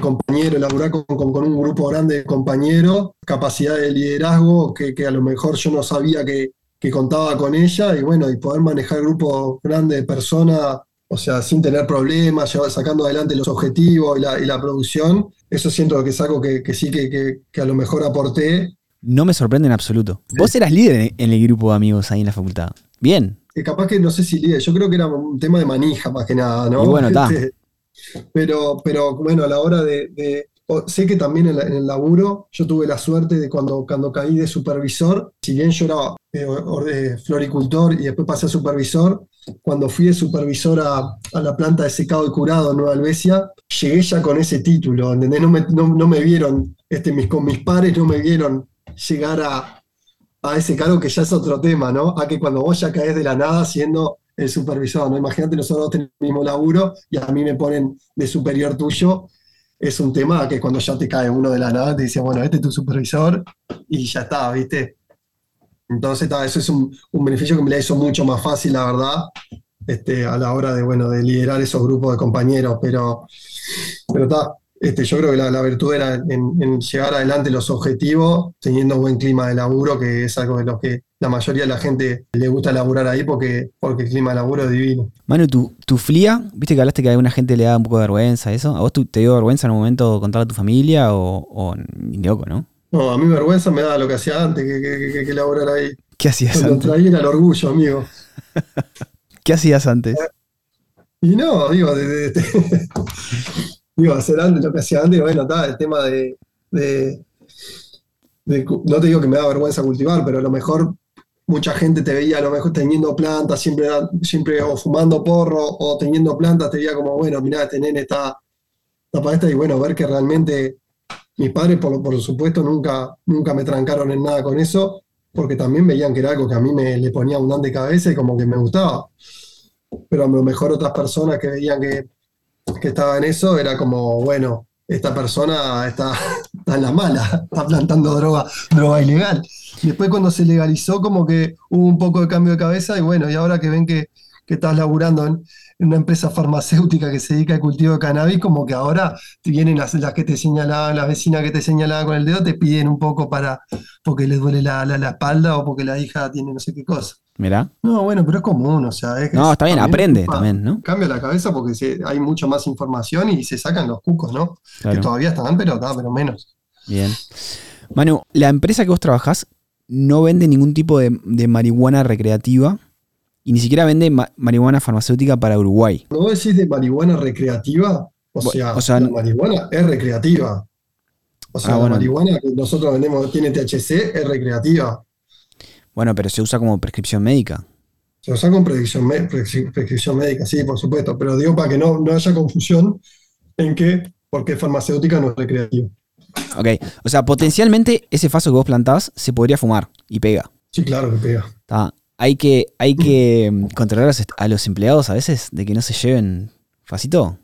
A: compañeros, elaborar con, con, un grupo grande de compañeros, capacidad de liderazgo que, a lo mejor yo no sabía que, contaba con ella y bueno, y poder manejar grupos grandes de personas, o sea, sin tener problemas, sacando adelante los objetivos y la, y la producción, eso siento que es algo que, sí que, a lo mejor aporté.
B: No me sorprende en absoluto. Vos eras líder en el grupo de amigos ahí en la facultad. Bien.
A: Que capaz que no sé si yo creo que era un tema de manija más que nada, ¿no?
B: Y bueno, está.
A: pero, pero bueno, a la hora de, sé que también en, el laburo yo tuve la suerte de cuando, cuando caí de supervisor, si bien yo era eh, floricultor y después pasé a supervisor, cuando fui de supervisor a, la planta de secado y curado en Nueva Albesia, llegué ya con ese título, ¿entendés? No me, no, me vieron, este, mis, con mis pares no me vieron llegar a, a ese cargo que ya es otro tema, ¿no? A que cuando vos ya caes de la nada siendo el supervisor, ¿no? Imagínate, nosotros tenemos el mismo laburo y a mí me ponen de superior tuyo. Es un tema que cuando ya te cae uno de la nada, te dice, bueno, este es tu supervisor y ya está, ¿viste? Entonces, eso es un, beneficio que me la hizo mucho más fácil, la verdad, este, a la hora de, bueno, de liderar esos grupos de compañeros, pero, pero está, este, yo creo que la, virtud era en, llevar adelante los objetivos teniendo un buen clima de laburo, que es algo de lo que la mayoría de la gente le gusta laburar ahí porque, porque el clima de laburo es divino.
B: Manu, ¿tu, tu flia? ¿Viste que hablaste que a alguna gente le da un poco de vergüenza eso? ¿A vos te dio vergüenza en un momento contar a tu familia o, o ni loco, no?
A: No, a mí vergüenza me da lo que hacía antes que, que, que, laburar ahí.
B: ¿Qué hacías
A: Cuando
B: antes?
A: traía el orgullo, amigo.
B: ¿Qué hacías antes?
A: Y no, digo, de, digo, hacer antes lo que hacía antes, bueno, está, el tema de, no te digo que me da vergüenza cultivar, pero a lo mejor mucha gente te veía a lo mejor teniendo plantas, siempre, siempre o fumando porro o teniendo plantas, te veía como, bueno, mirá, este nene está, para esta y bueno, ver que realmente mis padres, por, por supuesto, nunca, nunca me trancaron en nada con eso, porque también veían que era algo que a mí me le ponía un de cabeza y como que me gustaba. Pero a lo mejor otras personas que veían que que estaba en eso era como, bueno, esta persona está, en la mala, está plantando droga, droga ilegal. Después cuando se legalizó como que hubo un poco de cambio de cabeza y bueno, y ahora que ven que, que estás laburando en, una empresa farmacéutica que se dedica al cultivo de cannabis, como que ahora vienen las, las que te señalaban, las vecinas que te señalaban con el dedo, te piden un poco para, porque les duele la, la espalda o porque la hija tiene no sé qué cosa.
B: Mira.
A: No, bueno, pero es común, o sea. Es
B: no, está bien, aprende también, ¿no?
A: Cambia la cabeza porque hay mucha más información y se sacan los cucos, ¿no? Que todavía están, pero, pero menos.
B: Bien. Manu, la empresa que vos trabajás no vende ningún tipo de, marihuana recreativa y ni siquiera vende marihuana farmacéutica para Uruguay.
A: ¿No vos decís de marihuana recreativa? O sea, la marihuana es recreativa. O sea, ah, la marihuana que nosotros vendemos tiene THC es recreativa.
B: Bueno, pero se usa como prescripción médica.
A: Se usa como prescripción, médica, sí, por supuesto. Pero digo para que no, no haya confusión en que, porque farmacéutica no es recreativa.
B: Ok, o sea, potencialmente ese faso que vos plantás se podría fumar y pega.
A: Sí, claro que pega.
B: Hay que, hay que mm, controlar a los empleados a veces de que no se lleven facito.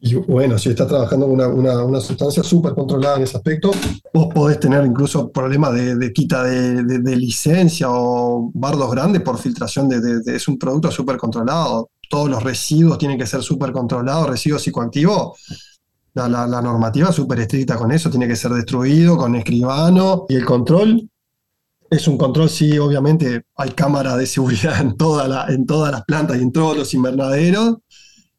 A: Y bueno, si estás trabajando con una, sustancia súper controlada en ese aspecto, vos podés tener incluso problemas de, quita de, licencia o bardos grandes por filtración de, es un producto súper controlado. Todos los residuos tienen que ser súper controlados, residuos psicoactivos. La, la, normativa es súper estricta con eso, tiene que ser destruido con escribano. Y el control es un control, sí, obviamente hay cámara de seguridad en, toda la, en todas las plantas y en todos los invernaderos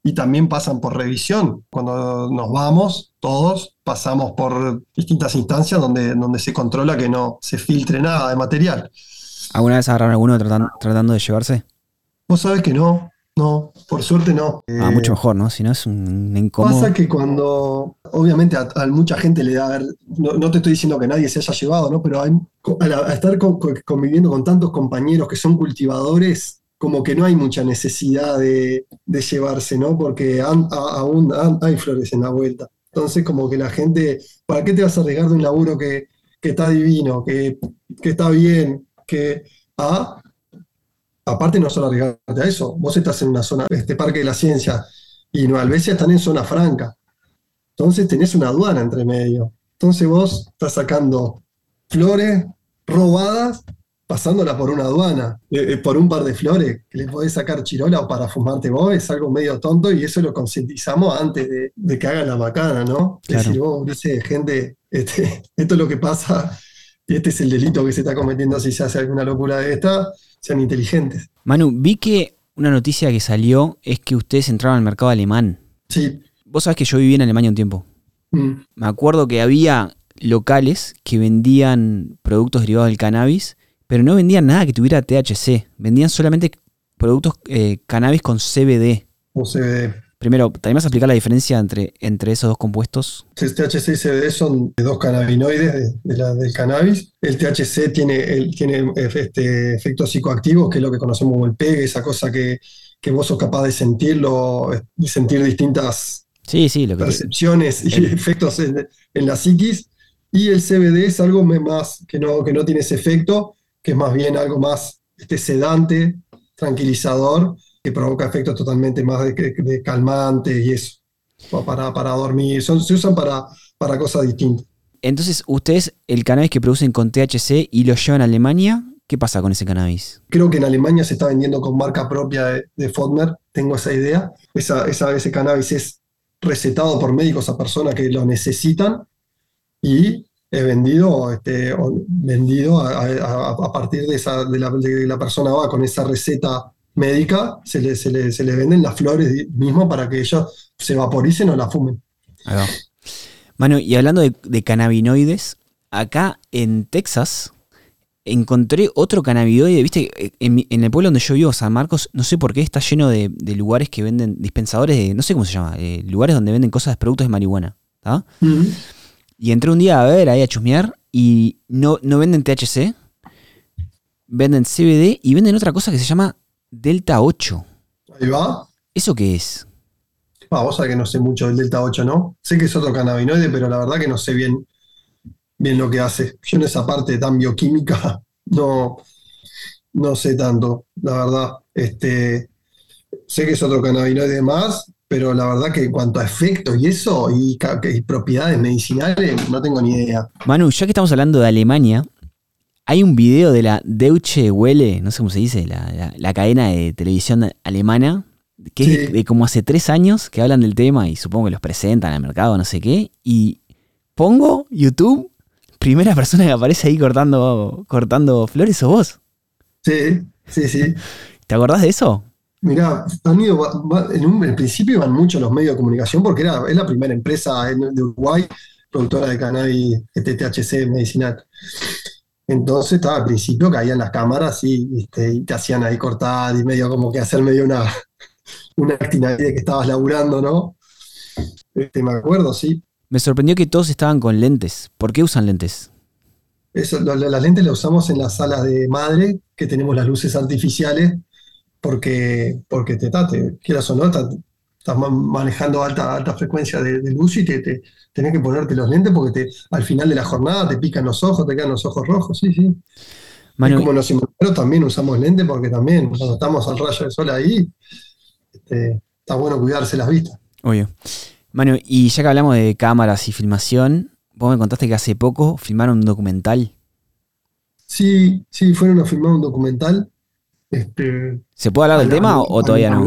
A: y también pasan por revisión. Cuando nos vamos, todos pasamos por distintas instancias donde, donde se controla que no se filtre nada de material.
B: ¿Alguna vez agarraron alguno tratando, de llevarse?
A: Vos sabés que no, no, por suerte no.
B: Ah, mucho mejor, ¿no? Si no es un incómodo.
A: Pasa que cuando, obviamente a, mucha gente le da, no, no, te estoy diciendo que nadie se haya llevado, ¿no? Pero hay, a, estar conviviendo con tantos compañeros que son cultivadores, como que no hay mucha necesidad de, llevarse, ¿no? Porque aún hay flores en la vuelta. Entonces, como que la gente, ¿para qué te vas a arriesgar de un laburo que, está divino, que, está bien, que... Ah, aparte no solo arriesgarte a eso, vos estás en una zona, este Parque de la Ciencia y Nueva Albesia están en zona franca. Entonces tenés una aduana entre medio. Entonces vos estás sacando flores robadas pasándola por una aduana, eh, eh, por un par de flores, que le podés sacar chirola o para fumarte vos, es algo medio tonto y eso lo concientizamos antes de, que hagan la macana, ¿no? Claro. Decir, vos, dice gente, este, esto es lo que pasa y este es el delito que se está cometiendo si se hace alguna locura de esta, sean inteligentes.
B: Manu, vi que una noticia que salió es que ustedes entraron al mercado alemán.
A: Sí.
B: Vos sabés que yo viví en Alemania un tiempo. Mm. Me acuerdo que había locales que vendían productos derivados del cannabis pero no vendían nada que tuviera THC, vendían solamente productos eh, cannabis con CBD.
A: O CBD.
B: Primero, ¿también vas a explicar la diferencia entre, entre esos dos compuestos?
A: El THC y CBD son dos cannabinoides del cannabis. El THC tiene, tiene este, efectos psicoactivos, que es lo que conocemos como el PEG, esa cosa que, vos sos capaz de sentirlo, y sentir distintas
B: sí, sí, lo
A: percepciones y efectos en, la psiquis. Y el CBD es algo más que no, que no tiene ese efecto, que es más bien algo más este, sedante, tranquilizador que provoca efectos totalmente más de, calmante y eso, para, para dormir, Son, se usan para, para cosas distintas.
B: Entonces, ustedes, el cannabis que producen con THC y lo llevan a Alemania, ¿qué pasa con ese cannabis?
A: Creo que en Alemania se está vendiendo con marca propia de, de Fodmer, tengo esa idea. Esa, esa, ese cannabis es recetado por médicos a personas que lo necesitan y es vendido, este, vendido a, partir de, esa, de la, de la persona va con esa receta médica, se le, se le, venden las flores mismo para que ellos se vaporicen o la fumen.
B: Mano, y hablando de, cannabinoides, acá en Texas encontré otro cannabinoide, viste, en, el pueblo donde yo vivo, San Marcos, no sé por qué está lleno de, lugares que venden dispensadores de, no sé cómo se llama, eh, lugares donde venden cosas, productos de marihuana. Y entré un día a ver, ahí a chusmear, y no, no venden THC, venden CBD y venden otra cosa que se llama Delta 8.
A: Ahí va.
B: ¿Eso qué es?
A: Ah, vos sabés que no sé mucho del Delta 8, ¿no? Sé que es otro cannabinoide, pero la verdad que no sé bien, bien lo que hace. Yo en esa parte tan bioquímica no, no sé tanto, la verdad. Este, sé que es otro cannabinoide más, pero la verdad que en cuanto a efectos y eso, y, y propiedades medicinales, no tengo ni idea.
B: Manu, ya que estamos hablando de Alemania, hay un video de la Deutsche Welle, no sé cómo se dice, la, cadena de televisión alemana, que es de como hace tres años que hablan del tema y supongo que los presentan al mercado, no sé qué. Y pongo YouTube, primera persona que aparece ahí cortando, cortando flores, o vos?
A: Sí, sí, sí.
B: ¿Te acordás de eso?
A: Mirá, han ido, en, un, principio iban mucho los medios de comunicación porque era, es la primera empresa de Uruguay productora de cannabis THC medicinal. Entonces estaba al principio caían las cámaras y, te hacían ahí cortar y medio como que hacer medio una, una de que estabas laburando, ¿no? Este, me acuerdo, sí.
B: Me sorprendió que todos estaban con lentes. ¿Por qué usan lentes?
A: Eso, las lentes las usamos en la sala de madre, que tenemos las luces artificiales, porque, porque te, te quieras o no, estás manejando alta, alta frecuencia de, luz y te, te, tenés que ponerte los lentes porque te, al final de la jornada te pican los ojos, te quedan los ojos rojos, sí, sí. y como los inmobiliarios también usamos lentes porque también cuando estamos al rayo del sol ahí, este, está bueno cuidarse las vistas.
B: Obvio. Manu, y ya que hablamos de cámaras y filmación, vos me contaste que hace poco filmaron un documental.
A: Sí, sí, fueron a filmar un documental. Este,
B: ¿Se puede hablar del tema o, todavía no?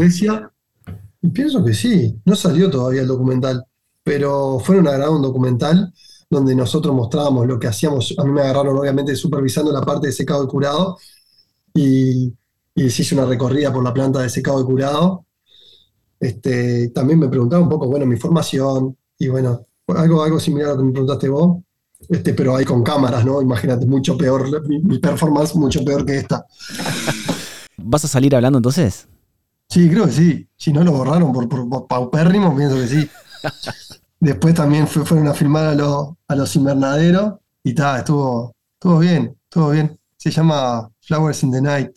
A: Pienso que sí, no salió todavía el documental, pero fueron a grabar un documental donde nosotros mostrábamos lo que hacíamos. A mí me agarraron obviamente supervisando la parte de secado y curado y, y se hizo una recorrida por la planta de secado y curado. Este, también me preguntaba un poco, bueno, mi formación y bueno, algo, algo similar a lo que me preguntaste vos, este, pero ahí con cámaras, ¿no? Imagínate, mucho peor, mi, mi performance mucho peor que esta.
B: ¿Vas a salir hablando entonces?
A: Sí, creo que sí. Si no lo borraron por, por, paupérrimo, pienso que sí. Después también fueron a filmar a, los, a los invernaderos y está, estuvo, estuvo bien, estuvo bien. Se llama Flowers in the Night,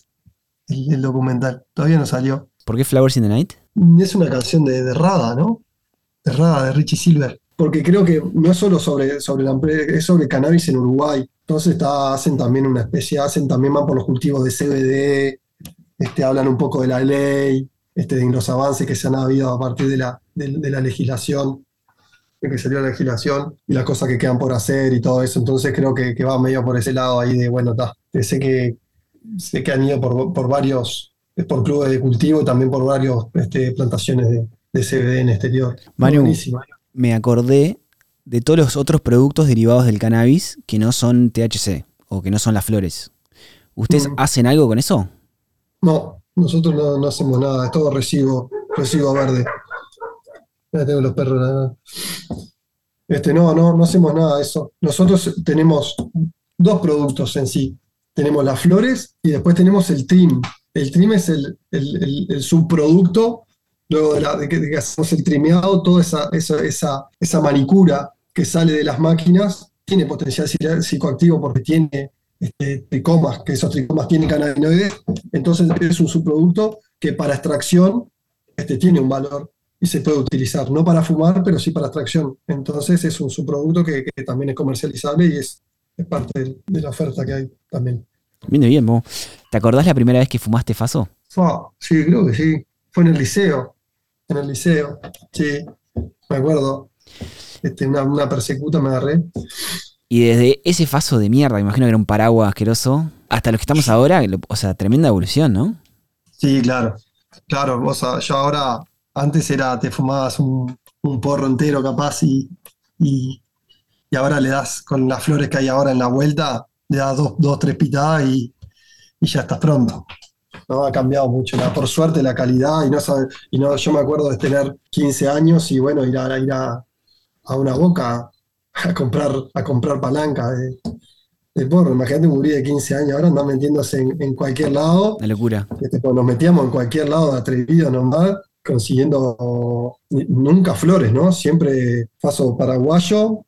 A: el, documental. Todavía no salió.
B: ¿Por qué Flowers in the Night?
A: Es una canción de, Rada, ¿no? De Rada, de Richie Silver. Porque creo que no es solo sobre, sobre la es sobre cannabis en Uruguay. Entonces está, hacen también una especie, hacen también van por los cultivos de CBD, este, hablan un poco de la ley, este, de los avances que se han habido a partir de la, de, la legislación, de que salió la legislación y las cosas que quedan por hacer y todo eso. Entonces creo que, va medio por ese lado ahí de, bueno, está. Sé que, sé que han ido por, por varios, por clubes de cultivo y también por varios este, plantaciones de, de CBD en exterior.
B: Manu, me acordé de todos los otros productos derivados del cannabis que no son THC o que no son las flores. ¿Ustedes mm. hacen algo con eso?
A: No, nosotros no, hacemos nada, es todo recibo, recibo verde. Ya tengo los perros. Este, no, no, no hacemos nada de eso. Nosotros tenemos dos productos en sí. Tenemos las flores y después tenemos el trim. el trim es el, subproducto, luego de, que, hacemos el trimeado, toda esa, esa, esa, manicura que sale de las máquinas tiene potencial psicoactivo porque tiene este, tricomas, que esos tricomas tienen cannabinoides, entonces es un subproducto que para extracción este, tiene un valor y se puede utilizar, no para fumar, pero sí para extracción. Entonces es un subproducto que, también es comercializable y es, parte de, la oferta que hay también.
B: Viene bien, vos. ¿Te acordás la primera vez que fumaste Faso?
A: sí, creo que sí. Fue en el liceo. En el liceo, sí. Me acuerdo. Este, una, una persecuta me agarré.
B: Y desde ese Faso de mierda, imagino que era un paraguas asqueroso, hasta lo que estamos ahora, o sea, tremenda evolución, ¿no?
A: Sí, claro. Claro, vos, yo ahora, antes era, te fumabas un, porro entero capaz y, y, ahora le das, con las flores que hay ahora en la vuelta, le das dos, dos tres pitadas y, ya estás pronto. No ha cambiado mucho. Por suerte la calidad y no y no, yo me acuerdo de tener 15 años y bueno, ir a ir a, una boca a comprar, a comprar palanca de, de porro. Imagínate un gurí de 15 años, ahora andan metiéndose en, cualquier lado.
B: La locura.
A: Este, nos metíamos en cualquier lado de atrevido nomás, consiguiendo nunca flores, ¿no? Siempre paso paraguayo,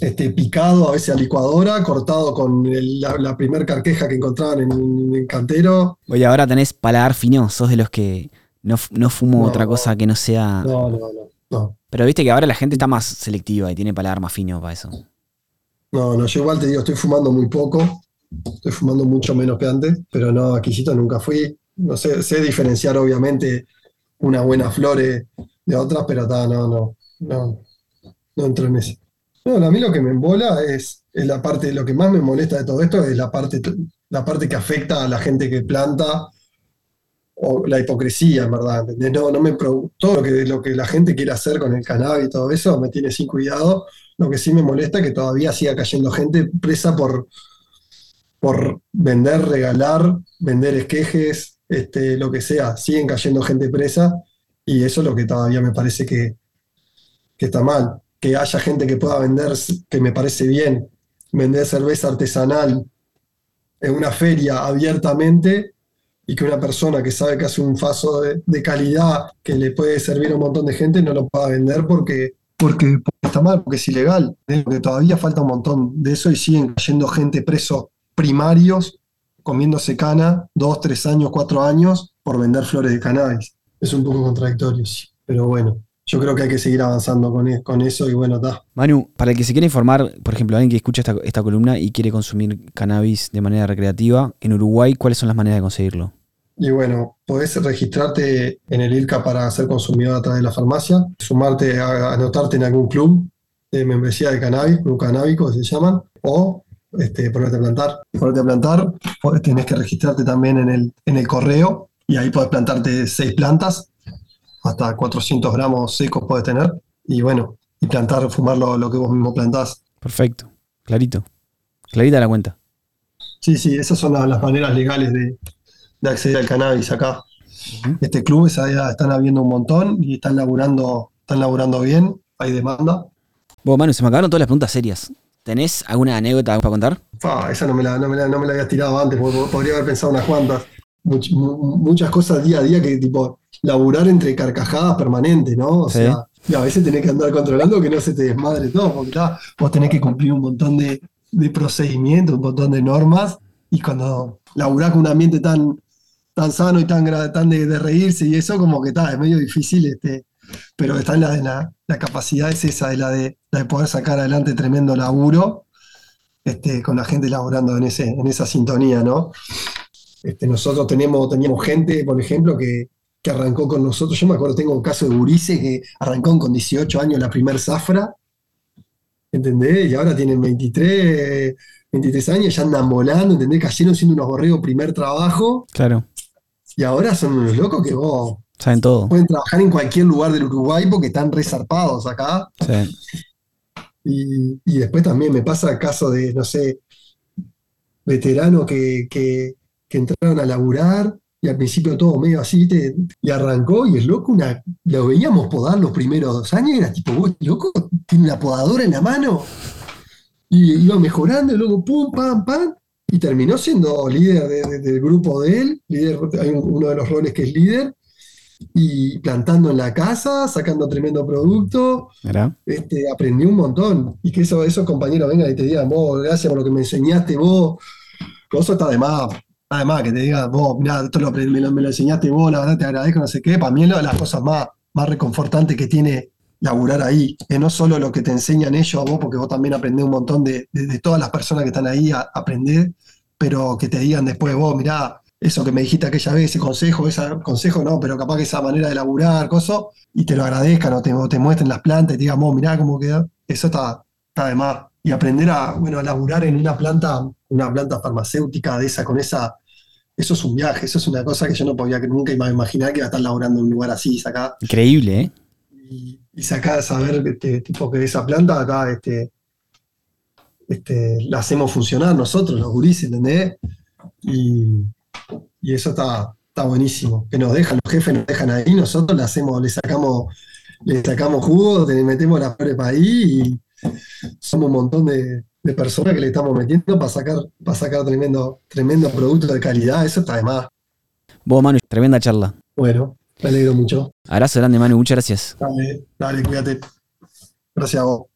A: este, picado a veces a licuadora, cortado con la, primer carqueja que encontraban en el cantero.
B: Oye, ahora tenés paladar fino, sos de los que no, no fumo otra cosa que no sea.
A: No, no, no,
B: Pero viste que ahora la gente está más selectiva y tiene paladar más fino para eso.
A: No, no, yo igual te digo, estoy fumando muy poco, estoy fumando mucho menos que antes, pero no, aquisito nunca fui. No sé, sé diferenciar obviamente una buena flores de otras, pero no, no, no, no entro en eso. No, a mí lo que me embola es, es, la parte, lo que más me molesta de todo esto es la parte, la parte que afecta a la gente que planta o la hipocresía, en verdad. No, no me todo lo que, que la gente quiere hacer con el cannabis y todo eso me tiene sin cuidado. Lo que sí me molesta es que todavía siga cayendo gente presa por, por vender, regalar, vender esquejes, este, lo que sea. Siguen cayendo gente presa y eso es lo que todavía me parece que, está mal. Que haya gente que pueda vender, que me parece bien, vender cerveza artesanal en una feria abiertamente y que una persona que sabe que hace un faso de, calidad que le puede servir a un montón de gente no lo pueda vender porque porque, está mal, porque es ilegal. Que todavía falta un montón de eso y siguen cayendo gente preso primarios comiéndose cana dos, tres años, cuatro años por vender flores de cannabis. Es un poco contradictorio, sí. Pero bueno, yo creo que hay que seguir avanzando con, e, con eso y bueno, está.
B: Manu, para el que se quiera informar, por ejemplo, alguien que escucha esta, esta columna y quiere consumir cannabis de manera recreativa, en Uruguay, ¿cuáles son las maneras de conseguirlo?
A: Y bueno, podés registrarte en el IRCA para ser consumidor a través de la farmacia, sumarte, a, anotarte en algún club de membresía de cannabis, club canábico se llaman, o este, ponerte a plantar. Ponerte a plantar, tenés que registrarte también en el, en el correo y ahí podés plantarte seis plantas, hasta 400 gramos secos podés tener, y bueno, y plantar, fumar lo, lo que vos mismo plantás.
B: Perfecto, clarito, clarita la cuenta.
A: Sí, sí, esas son las maneras legales de, de acceder al cannabis acá. Este club están habiendo un montón y están laburando, están laburando bien, hay demanda.
B: Bueno, Manu, se me acabaron todas las preguntas serias. ¿Tenés alguna anécdota para contar?
A: esa no me, la, no, me la, no me la habías tirado antes, podría haber pensado unas cuantas. muchas cosas día a día que tipo laburar entre carcajadas permanentes, ¿no? O sea, y a veces tenés que andar controlando que no se te desmadre todo, porque vos tenés que cumplir un montón de, de procedimientos, un montón de normas, y cuando laburás con un ambiente tan, tan sano y tan, tan de, reírse y eso, como que está, es medio difícil, este, pero está en la, la, capacidad es esa, de la de, poder sacar adelante tremendo laburo, este, con la gente laburando en, ese, en esa sintonía, ¿no? Este, nosotros tenemos, teníamos gente, por ejemplo, que, arrancó con nosotros. Yo me acuerdo, tengo un caso de Burice que arrancó con 18 años la primer zafra, ¿entendés? Y ahora tienen 23, 23 años, ya andan volando, ¿entendés? Cayeron siendo unos borregos primer trabajo.
B: Claro.
A: Y ahora son unos locos que vos.
B: Saben todo.
A: Pueden trabajar en cualquier lugar del Uruguay porque están resarpados acá. Sí. Y, después también me pasa el caso de, no sé, veteranos que, entraron a laburar y al principio todo medio así, y arrancó y es loco, una, lo veíamos podar los primeros dos años y era tipo, vos, loco, tiene una podadora en la mano. Y iba mejorando y luego pum, pam, pam y terminó siendo líder del grupo de él, líder, hay uno de los roles que es líder, y plantando en la casa, sacando tremendo producto, este, aprendió un montón. Y que eso, esos compañeros vengan y te digan, vos, gracias por lo que me enseñaste vos, eso está de más. Además, que te diga, vos, mirá, esto lo, me, lo, me, lo, enseñaste vos, la verdad te agradezco, no sé qué. Para mí es una de las cosas más, más reconfortantes que tiene laburar ahí, que no solo lo que te enseñan ellos a vos, porque vos también aprendés un montón de, todas las personas que están ahí a aprender, pero que te digan después, vos, mirá, eso que me dijiste aquella vez, ese consejo, ese consejo no, pero capaz que esa manera de laburar, cosas, y te lo agradezcan o te, te muestren las plantas y te digan, vos, mirá cómo queda, eso está, está de más. Y aprender a, bueno, a laburar en una planta, una planta farmacéutica de esa, con esa, eso es un viaje, eso es una cosa que yo no podía nunca imaginar que iba a estar laburando en un lugar así, acá.
B: Increíble, ¿eh?
A: Y sacar, saber este, tipo que esa planta acá este, este, la hacemos funcionar nosotros, los gurises, ¿entendés? Y, eso está, está buenísimo. Que nos dejan, los jefes nos dejan ahí, nosotros le hacemos, le sacamos, le sacamos jugo, le metemos la flores para ahí y somos un montón de, personas que le estamos metiendo para sacar, para sacar tremendo, tremendo producto de calidad, eso está de más.
B: Vos, Manu, tremenda charla.
A: Bueno, me alegro mucho.
B: Abrazo grande, Manu. Muchas gracias.
A: Dale, dale, cuídate. Gracias a vos.